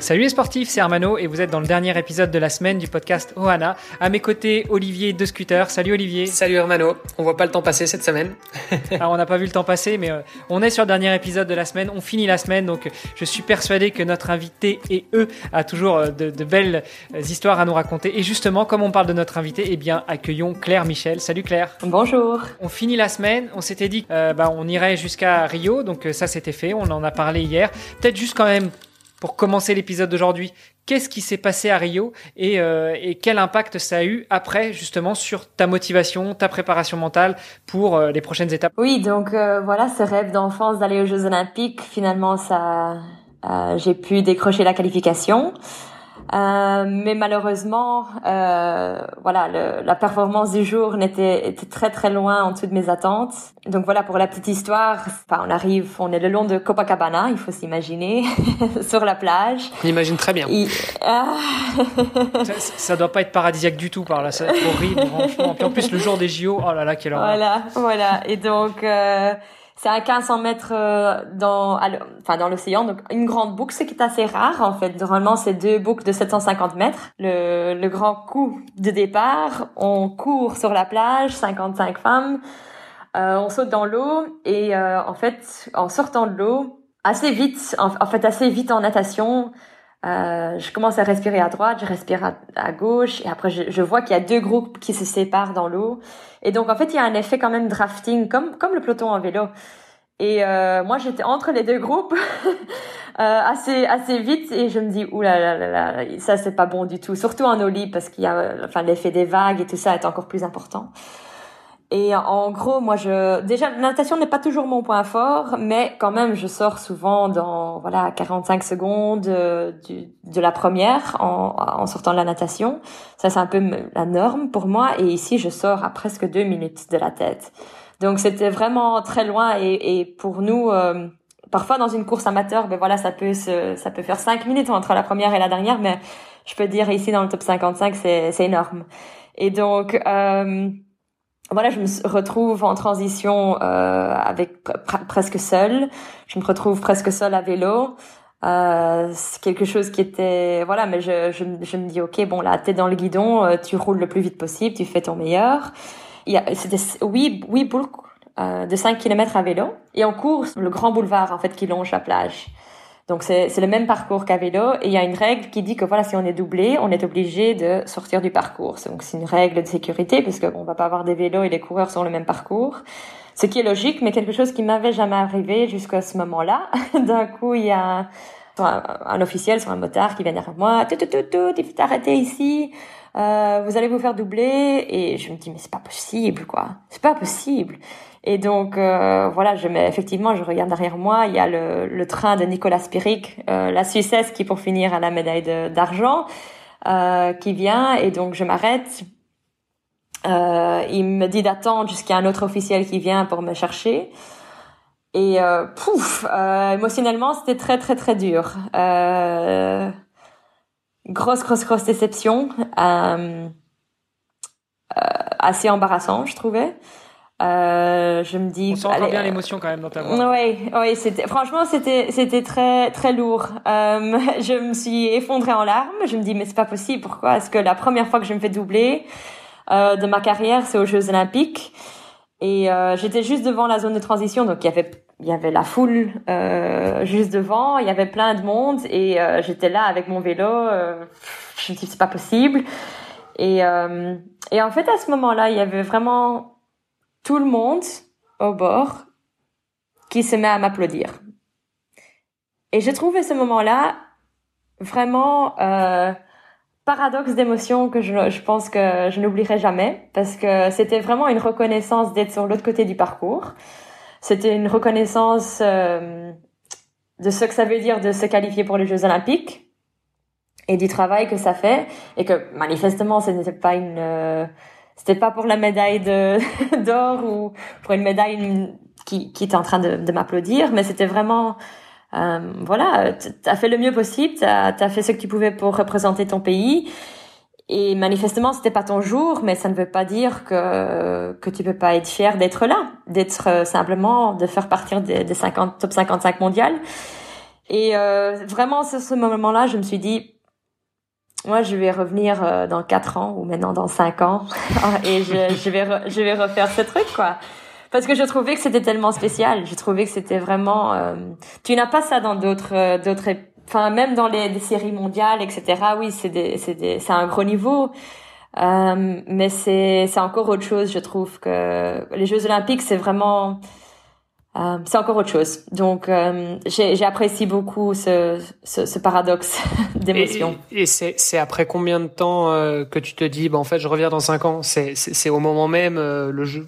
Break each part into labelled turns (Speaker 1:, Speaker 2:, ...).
Speaker 1: Salut les sportifs, c'est Armano et vous êtes dans le dernier épisode de la semaine du podcast Ohana. À mes côtés, Olivier de Scooter. Salut Olivier.
Speaker 2: Salut Hermano. On voit pas le temps passer cette semaine.
Speaker 1: Alors on n'a pas vu le temps passer, mais euh, on est sur le dernier épisode de la semaine. On finit la semaine, donc euh, je suis persuadé que notre invité et eux a toujours euh, de, de belles histoires à nous raconter. Et justement, comme on parle de notre invité, eh bien accueillons Claire Michel. Salut Claire.
Speaker 3: Bonjour.
Speaker 1: On finit la semaine. On s'était dit, euh, bah, on irait jusqu'à Rio, donc ça c'était fait. On en a parlé hier. Peut-être juste quand même pour commencer l'épisode d'aujourd'hui, qu'est-ce qui s'est passé à Rio et, euh, et, quel impact ça a eu après justement sur ta motivation, ta préparation mentale pour euh, les prochaines étapes?
Speaker 3: Oui, donc euh, voilà, ce rêve d'enfance d'aller aux Jeux Olympiques, finalement ça, euh, j'ai pu décrocher la qualification. Euh, mais malheureusement, euh, voilà, le, la performance du jour n'était était très très loin en dessous de mes attentes. Donc voilà, pour la petite histoire, enfin, on arrive, on est le long de Copacabana, il faut s'imaginer, sur la plage.
Speaker 2: On imagine très bien.
Speaker 3: Et, ah...
Speaker 1: ça, ça, doit pas être paradisiaque du tout par là, c'est horrible, franchement. Puis en plus, le jour des JO, oh là là, quelle horreur.
Speaker 3: Voilà, voilà. Et donc, euh, c'est à 1500 mètres euh, dans, enfin dans l'océan, donc une grande boucle, ce qui est assez rare en fait. Normalement, c'est deux boucles de 750 mètres. Le, le grand coup de départ, on court sur la plage, 55 femmes, euh, on saute dans l'eau et euh, en fait, en sortant de l'eau, assez vite, en, en, fait assez vite en natation, euh, je commence à respirer à droite, je respire à, gauche, et après je, je vois qu'il y a deux groupes qui se séparent dans l'eau. Et donc en fait, il y a un effet quand même drafting, comme comme le peloton en vélo. Et euh, moi, j'étais entre les deux groupes euh, assez assez vite, et je me dis ouh ça c'est pas bon du tout, surtout en eau parce qu'il y a enfin l'effet des vagues et tout ça est encore plus important. Et en gros, moi, je déjà la natation n'est pas toujours mon point fort, mais quand même, je sors souvent dans voilà 45 secondes euh, du, de la première en, en sortant de la natation. Ça, c'est un peu la norme pour moi. Et ici, je sors à presque deux minutes de la tête. Donc, c'était vraiment très loin. Et, et pour nous, euh, parfois dans une course amateur, ben voilà, ça peut se, ça peut faire cinq minutes entre la première et la dernière, mais je peux dire ici dans le top 55, c'est énorme. Et donc euh, voilà, je me retrouve en transition euh, avec pr presque seule. Je me retrouve presque seule à vélo. Euh, c'est quelque chose qui était voilà, mais je, je, je me dis ok, bon là, t'es dans le guidon, euh, tu roules le plus vite possible, tu fais ton meilleur. Il y a c'était huit huit boucles euh, de 5 km à vélo et on court le grand boulevard en fait qui longe la plage. Donc c'est le même parcours qu'à vélo et il y a une règle qui dit que voilà si on est doublé, on est obligé de sortir du parcours. Donc c'est une règle de sécurité puisque on va pas avoir des vélos et les coureurs sur le même parcours. Ce qui est logique, mais quelque chose qui m'avait jamais arrivé jusqu'à ce moment-là. D'un coup, il y a un, un, officiel sur un motard qui vient derrière moi. Tout, tout, tout, tout, il faut t'arrêter ici. Euh, vous allez vous faire doubler. Et je me dis mais c'est pas possible quoi. C'est pas possible. Et donc euh, voilà, je mets effectivement, je regarde derrière moi, il y a le, le train de Nicolas Spirik, euh, la Suissesse qui pour finir a la médaille d'argent, euh, qui vient et donc je m'arrête. Euh, il me dit d'attendre jusqu'à un autre officiel qui vient pour me chercher. Et euh, pouf, émotionnellement c'était très très très dur. Grosse grosse grosse déception, assez embarrassant je trouvais. Euh, je me dis.
Speaker 1: On sent allez, bien l'émotion quand même dans ta voix.
Speaker 3: Oui, oui, c'était franchement c'était c'était très très lourd. Euh, je me suis effondrée en larmes. Je me dis mais c'est pas possible. Pourquoi? Est-ce que la première fois que je me fais doubler euh, de ma carrière, c'est aux Jeux Olympiques? Et euh, j'étais juste devant la zone de transition, donc il y avait il y avait la foule euh, juste devant, il y avait plein de monde et euh, j'étais là avec mon vélo. je me dis c'est pas possible. Et et en fait à ce moment-là, il y avait vraiment tout le monde au bord qui se met à m'applaudir. Et j'ai trouvé ce moment-là vraiment euh, paradoxe d'émotion que je, je, pense que je n'oublierai jamais parce que c'était vraiment une reconnaissance d'être sur l'autre côté du parcours. C'était une reconnaissance euh, de ce que ça veut dire de se qualifier pour les Jeux Olympiques. et du travail que ça fait et que manifestement ce n'était pas une euh, c'était pas pour la médaille d'or ou pour une médaille qui qui était en train de, de m'applaudir mais c'était vraiment euh, voilà t'as fait le mieux possible t'as as fait ce que tu pouvais pour représenter ton pays et manifestement c'était pas ton jour mais ça ne veut pas dire que que tu peux pas être fier d'être là d'être euh, simplement de faire partir des, des 50 top 55 mondiales et euh, vraiment, à ce moment-là, je me suis dit, moi, je vais revenir euh, dans quatre ans ou maintenant dans cinq ans et je, je vais je vais refaire ce truc, quoi. Parce que je trouvais que c'était tellement spécial. Je trouvais que c'était vraiment. Euh, tu n'as pas ça dans d'autres euh, d'autres. Enfin, même dans les, séries mondiales, etc. Oui, c'est des, c'est des, c'est un gros niveau. Euh, mais c'est c'est encore autre chose. Je trouve que les Jeux Olympiques, c'est vraiment euh, c'est encore autre chose. Donc, euh, j'ai apprécié beaucoup ce, ce, ce paradoxe d'émotion.
Speaker 2: Et, et c'est après combien de temps euh, que tu te dis, bah, en fait, je reviens dans cinq ans C'est au moment même, euh, le jeu,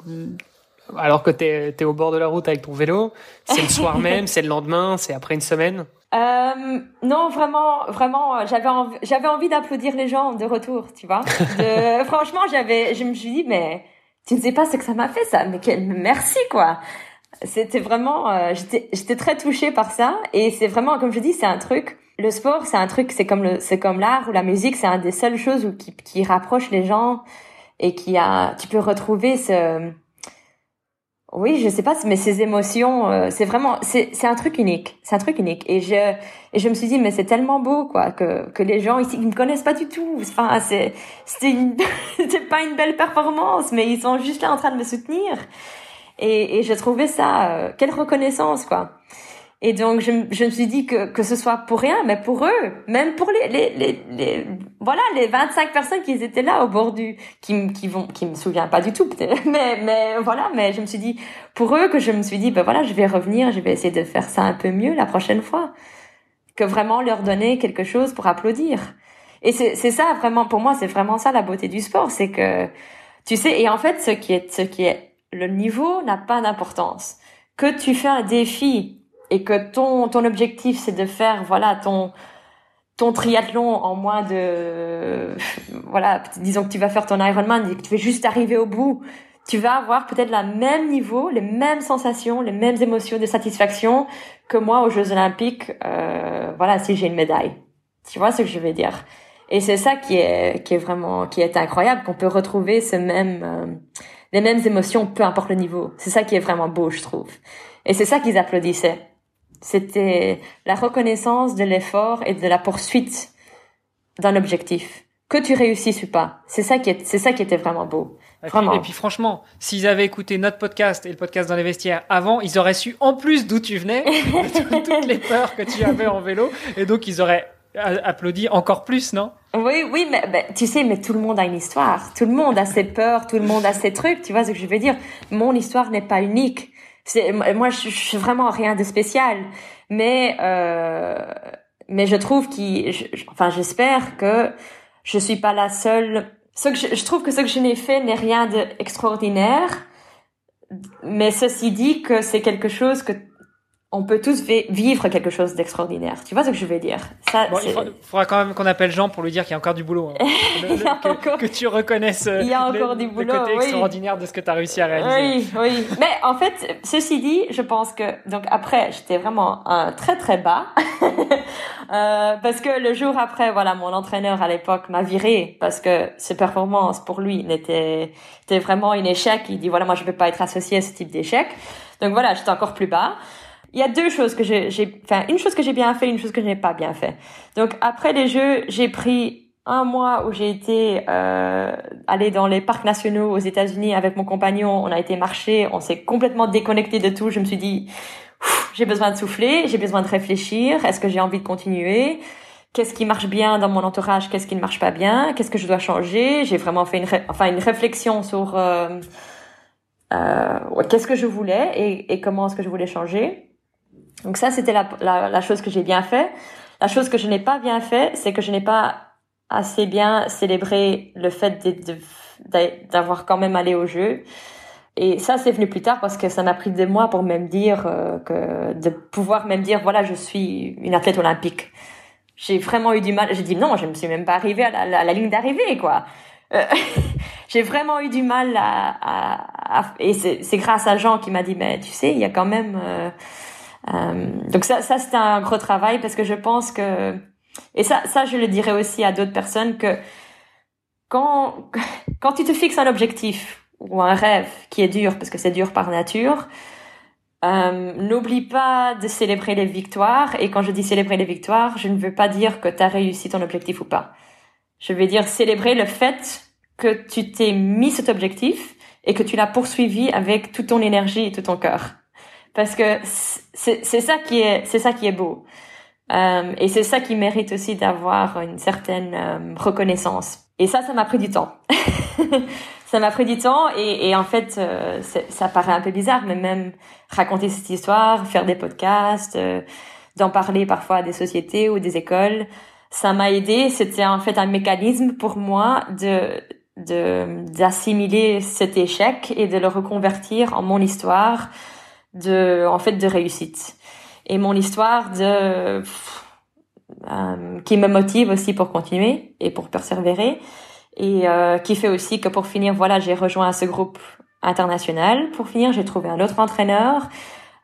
Speaker 2: alors que tu es, es, au bord de la route avec ton vélo C'est le soir même C'est le lendemain C'est après une semaine?
Speaker 3: Non, vraiment, vraiment, j'avais envie, j'avais envie d'applaudir les gens de retour, tu vois. De, franchement, j'avais, je me suis dit, mais tu ne sais pas ce que ça m'a fait, ça. Mais quel merci, quoi c'était vraiment, euh, j'étais, j'étais très touchée par ça. Et c'est vraiment, comme je dis, c'est un truc. Le sport, c'est un truc, c'est comme le, c'est comme l'art ou la musique, c'est un des seules choses où, qui, qui rapproche les gens et qui a, tu peux retrouver ce, oui, je sais pas, mais ces émotions, euh, c'est vraiment, c'est, c'est un truc unique, c'est un truc unique. Et je, et je me suis dit, mais c'est tellement beau, quoi, que, que les gens ici, ils me connaissent pas du tout. Enfin, c'est, c'était pas une belle performance, mais ils sont juste là en train de me soutenir. Et, et j'ai trouvé ça, euh, quelle reconnaissance, quoi. Et donc, je, je, me suis dit que, que ce soit pour rien, mais pour eux, même pour les, les, les, les voilà, les 25 personnes qui étaient là au bord du, qui, qui vont, qui me souviennent pas du tout, mais, mais voilà, mais je me suis dit, pour eux, que je me suis dit, ben voilà, je vais revenir, je vais essayer de faire ça un peu mieux la prochaine fois. Que vraiment leur donner quelque chose pour applaudir. Et c'est, c'est ça, vraiment, pour moi, c'est vraiment ça la beauté du sport, c'est que, tu sais, et en fait, ce qui est, ce qui est le niveau n'a pas d'importance. Que tu fais un défi et que ton ton objectif c'est de faire voilà ton ton triathlon en moins de voilà disons que tu vas faire ton Ironman et que tu veux juste arriver au bout tu vas avoir peut-être le même niveau les mêmes sensations les mêmes émotions de satisfaction que moi aux Jeux Olympiques euh, voilà si j'ai une médaille tu vois ce que je veux dire? Et c'est ça qui est qui est vraiment qui est incroyable qu'on peut retrouver ce même euh, les mêmes émotions, peu importe le niveau. C'est ça qui est vraiment beau, je trouve. Et c'est ça qu'ils applaudissaient. C'était la reconnaissance de l'effort et de la poursuite d'un objectif. Que tu réussisses ou pas. C'est ça qui est, c'est ça qui était vraiment beau.
Speaker 1: Et puis, et puis franchement, s'ils avaient écouté notre podcast et le podcast dans les vestiaires avant, ils auraient su en plus d'où tu venais, toutes les peurs que tu avais en vélo, et donc ils auraient applaudi encore plus, non?
Speaker 3: Oui, oui, mais, tu sais, mais tout le monde a une histoire. Tout le monde a ses peurs, tout le monde a ses trucs. Tu vois ce que je veux dire? Mon histoire n'est pas unique. C'est moi, je, suis vraiment rien de spécial. Mais euh, mais je trouve qu'il, enfin, j'espère que je suis pas la seule. Ce que je, je trouve que ce que je n'ai fait n'est rien d'extraordinaire. Mais ceci dit que c'est quelque chose que on peut tous vivre quelque chose d'extraordinaire. Tu vois ce que je veux dire?
Speaker 1: Ça, Il faudra quand même qu'on appelle Jean pour lui dire qu'il y a encore du boulot. Hein. que, tu reconnaisses
Speaker 3: il y a encore du boulot,
Speaker 1: le côté extraordinaire de ce que tu as réussi à réaliser.
Speaker 3: Oui, oui. Mais en fait, ceci dit, je pense que donc après, j'étais vraiment un très très bas euh, parce que le jour après, voilà, mon entraîneur à l'époque m'a viré parce que ses performances pour lui n'étaient vraiment un échec. Il dit voilà, moi je vais pas être associé à ce type d'échec. Donc voilà, j'étais encore plus bas il y a deux choses que j'ai, enfin, une chose que j'ai bien fait, une chose que je n'ai pas bien fait. Donc, après les Jeux, j'ai pris un mois où j'ai été euh, aller dans les parcs nationaux aux États-Unis avec mon compagnon. On a été marcher, on s'est complètement déconnecté de tout. Je me suis dit, j'ai besoin de souffler, j'ai besoin de réfléchir. Est-ce que j'ai envie de continuer? Qu'est-ce qui marche bien dans mon entourage? Qu'est-ce qui ne marche pas bien? Qu'est-ce que je dois changer? J'ai vraiment fait une, enfin une réflexion sur euh, euh, qu'est-ce que je voulais et, et comment est-ce que je voulais changer. Donc ça, c'était la, la, la, chose que j'ai bien fait. La chose que je n'ai pas bien fait, c'est que je n'ai pas assez bien célébré le fait d'avoir quand même allé au jeu. Et ça, c'est venu plus tard parce que ça m'a pris des mois pour même dire euh, que de pouvoir même dire voilà, je suis une athlète olympique. j'ai vraiment eu du mal. J'ai dit non, je ne suis même pas arrivée à la, ligne d'arrivée, quoi. Euh, j'ai vraiment eu du mal à, à, à et c'est grâce à Jean qui m'a dit mais tu sais il y a quand même euh, donc ça ça c'était un gros travail parce que je pense que et ça ça je le dirais aussi à d'autres personnes que quand quand tu te fixes un objectif ou un rêve qui est dur parce que c'est dur par nature euh, n'oublie pas de célébrer les victoires. Et quand je dis célébrer les victoires, je ne veux pas dire que tu as réussi ton objectif ou pas. Je veux dire célébrer le fait que tu t'es mis cet objectif et que tu l'as poursuivi avec toute ton énergie et tout ton cœur. Parce que c'est ça qui est, c'est ça qui est beau. Euh, et c'est ça qui mérite aussi d'avoir une certaine euh, reconnaissance. Et ça, ça m'a pris du temps. ça m'a pris du temps et, et en fait, euh, ça paraît un peu bizarre, mais même raconter cette histoire, faire des podcasts, euh, d'en parler parfois à des sociétés ou des écoles, ça m'a aidé. C'était en fait un mécanisme pour moi de de d'assimiler cet échec et de le reconvertir en mon histoire de en fait de réussite et mon histoire de euh, qui me motive aussi pour continuer et pour persévérer et euh, qui fait aussi que pour finir, voilà, j'ai rejoint ce groupe international. Pour finir, j'ai trouvé un autre entraîneur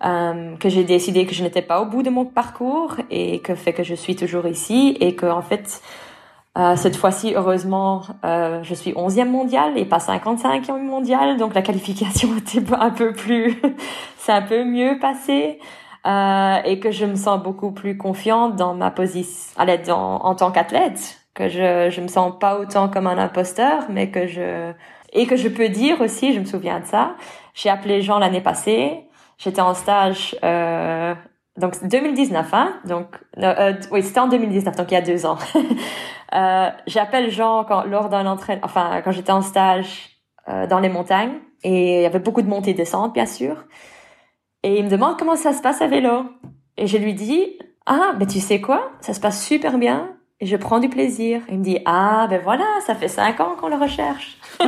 Speaker 3: euh, que j'ai décidé que je n'étais pas au bout de mon parcours et que fait que je suis toujours ici et que en fait euh, cette fois-ci, heureusement, euh, je suis 11e mondiale et pas 55e mondiale, donc la qualification était un peu plus, c'est un peu mieux passé. Euh, et que je me sens beaucoup plus confiante dans ma position, à l'aide en tant qu'athlète, que je je me sens pas autant comme un imposteur, mais que je et que je peux dire aussi, je me souviens de ça. J'ai appelé Jean l'année passée. J'étais en stage euh, donc 2019, hein? Donc euh, oui, c'était en 2019, donc il y a deux ans. euh, J'appelle Jean quand, lors d'un entraînement, enfin quand j'étais en stage euh, dans les montagnes et il y avait beaucoup de montées et descentes bien sûr. Et il me demande comment ça se passe à vélo? Et je lui dis ah ben tu sais quoi, ça se passe super bien et je prends du plaisir. Il me dit ah ben voilà, ça fait cinq ans qu'on le recherche.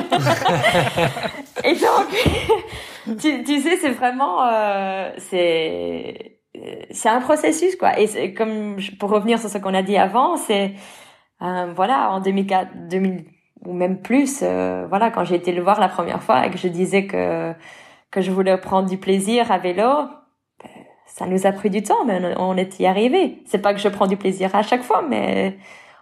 Speaker 3: et donc tu, tu sais c'est vraiment euh, c'est c'est un processus quoi. Et comme pour revenir sur ce qu'on a dit avant, c'est euh, voilà en 2004, 2000 ou même plus, euh, voilà quand j'ai été le voir la première fois et que je disais que que je voulais prendre du plaisir à vélo, ça nous a pris du temps, mais on est y arrivé. C'est pas que je prends du plaisir à chaque fois, mais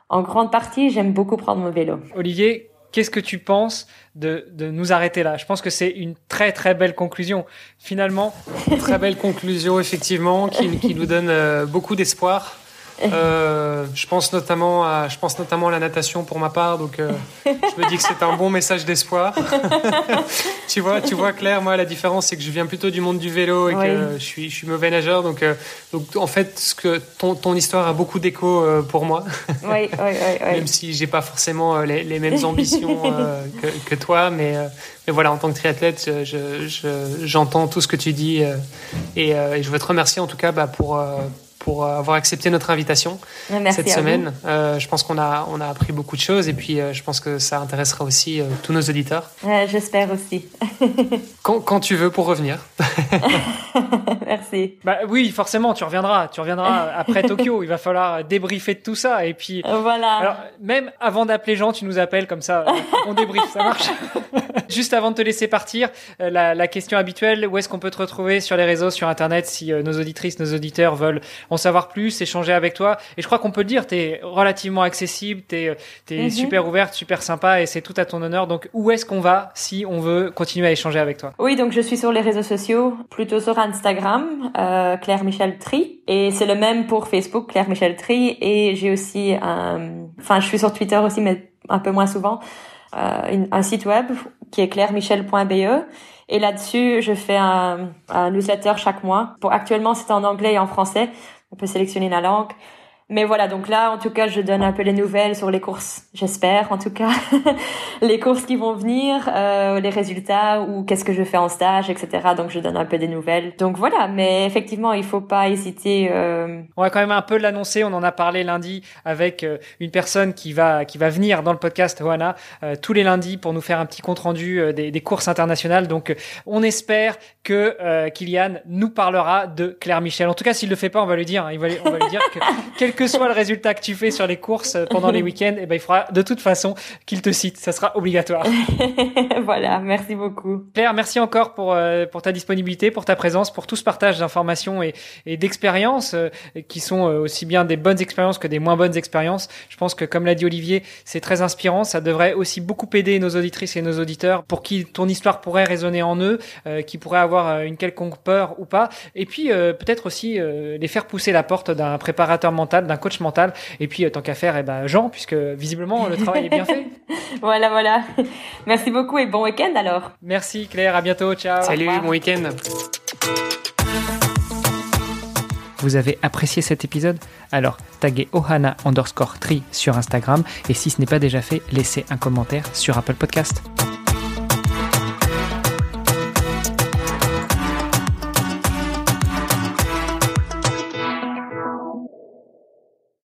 Speaker 3: en grande partie, j'aime beaucoup prendre mon vélo.
Speaker 1: Olivier, qu'est-ce que tu penses de, de nous arrêter là? Je pense que c'est une très très belle conclusion. Finalement,
Speaker 2: très belle conclusion effectivement, qui, nous donne euh, beaucoup d'espoir. Euh, je pense notamment à, je pense notamment à la natation pour ma part, donc euh, je me dis que c'est un bon message d'espoir. tu vois, tu vois Claire, moi la différence c'est que je viens plutôt du monde du vélo et que je suis, je suis mauvais nageur, donc euh, donc en fait ce que ton, ton histoire a beaucoup d'écho pour moi.
Speaker 3: oui, oui, oui,
Speaker 2: Même si j'ai pas forcément les, les mêmes ambitions que, que, toi, mais mais voilà, en tant que triathlète, j'entends je, je, tout ce que tu dis et, et, je veux te remercier en tout cas bah, pour pour euh, avoir accepté notre invitation cette semaine. Euh, je pense qu'on a, on a appris beaucoup de choses et puis euh, je pense que ça intéressera aussi tous nos auditeurs.
Speaker 3: J'espère aussi.
Speaker 2: quand, quand, tu veux pour revenir.
Speaker 3: Merci.
Speaker 1: Bah oui, forcément, tu reviendras. Tu reviendras après Tokyo. Il va falloir débriefer de tout ça et puis.
Speaker 3: Voilà.
Speaker 1: Alors même avant d'appeler Jean, tu nous appelles comme ça, on débriefe, ça marche. Juste avant de te laisser partir, la, la question habituelle, où est-ce qu'on peut te retrouver sur les réseaux, sur Internet, si nos auditrices, nos auditeurs veulent en savoir plus, échanger avec toi. Et je crois qu'on peut le dire, tu es relativement accessible, tu es, es super ouverte, super sympa et c'est tout à ton honneur. Donc où est-ce qu'on va si on veut continuer à échanger avec toi?
Speaker 3: Oui, donc je suis sur les réseaux sociaux, plutôt sur Instagram, euh, Claire Michel Tri. Et c'est le même pour Facebook, Claire Michel Tri. Et j'ai aussi, enfin je suis sur Twitter aussi, mais un peu moins souvent, euh, un site web qui est clairemichel.be et là-dessus, je fais un, un, newsletter chaque mois. Pour actuellement, c'est en anglais et en français. On peut sélectionner la langue. Mais voilà, donc là, en tout cas, je donne un peu les nouvelles sur les courses, j'espère, en tout cas, les courses qui vont venir, euh, les résultats ou qu'est-ce que je fais en stage, etc. Donc, je donne un peu des nouvelles. Donc voilà, mais effectivement, il faut pas hésiter. Euh...
Speaker 1: On va quand même un peu l'annoncer. On en a parlé lundi avec euh, une personne qui va qui va venir dans le podcast Johanna euh, tous les lundis pour nous faire un petit compte rendu euh, des, des, courses internationales. Donc, on espère que Kylian nous parlera de Claire Michel. En tout cas, s'il le fait pas, on va lui dire. Hein, on va lui dire que que soit le résultat que tu fais sur les courses pendant les week-ends, eh ben, il faudra de toute façon qu'il te cite. Ça sera obligatoire.
Speaker 3: voilà, merci beaucoup.
Speaker 1: Claire, merci encore pour, euh, pour ta disponibilité, pour ta présence, pour tout ce partage d'informations et, et d'expériences euh, qui sont euh, aussi bien des bonnes expériences que des moins bonnes expériences. Je pense que, comme l'a dit Olivier, c'est très inspirant. Ça devrait aussi beaucoup aider nos auditrices et nos auditeurs pour qui ton histoire pourrait résonner en eux, qui pourraient avoir une quelconque peur ou pas. Et puis, peut-être aussi les faire pousser la porte d'un préparateur mental, d'un coach mental. Et puis, tant qu'à faire, eh ben, Jean, puisque visiblement, le travail est bien fait.
Speaker 3: voilà, voilà. Merci beaucoup et bon week-end alors.
Speaker 1: Merci Claire, à bientôt, ciao.
Speaker 2: Salut, bon week-end.
Speaker 1: Vous avez apprécié cet épisode? Alors taguez ohana underscore tri sur Instagram et si ce n'est pas déjà fait, laissez un commentaire sur Apple Podcast.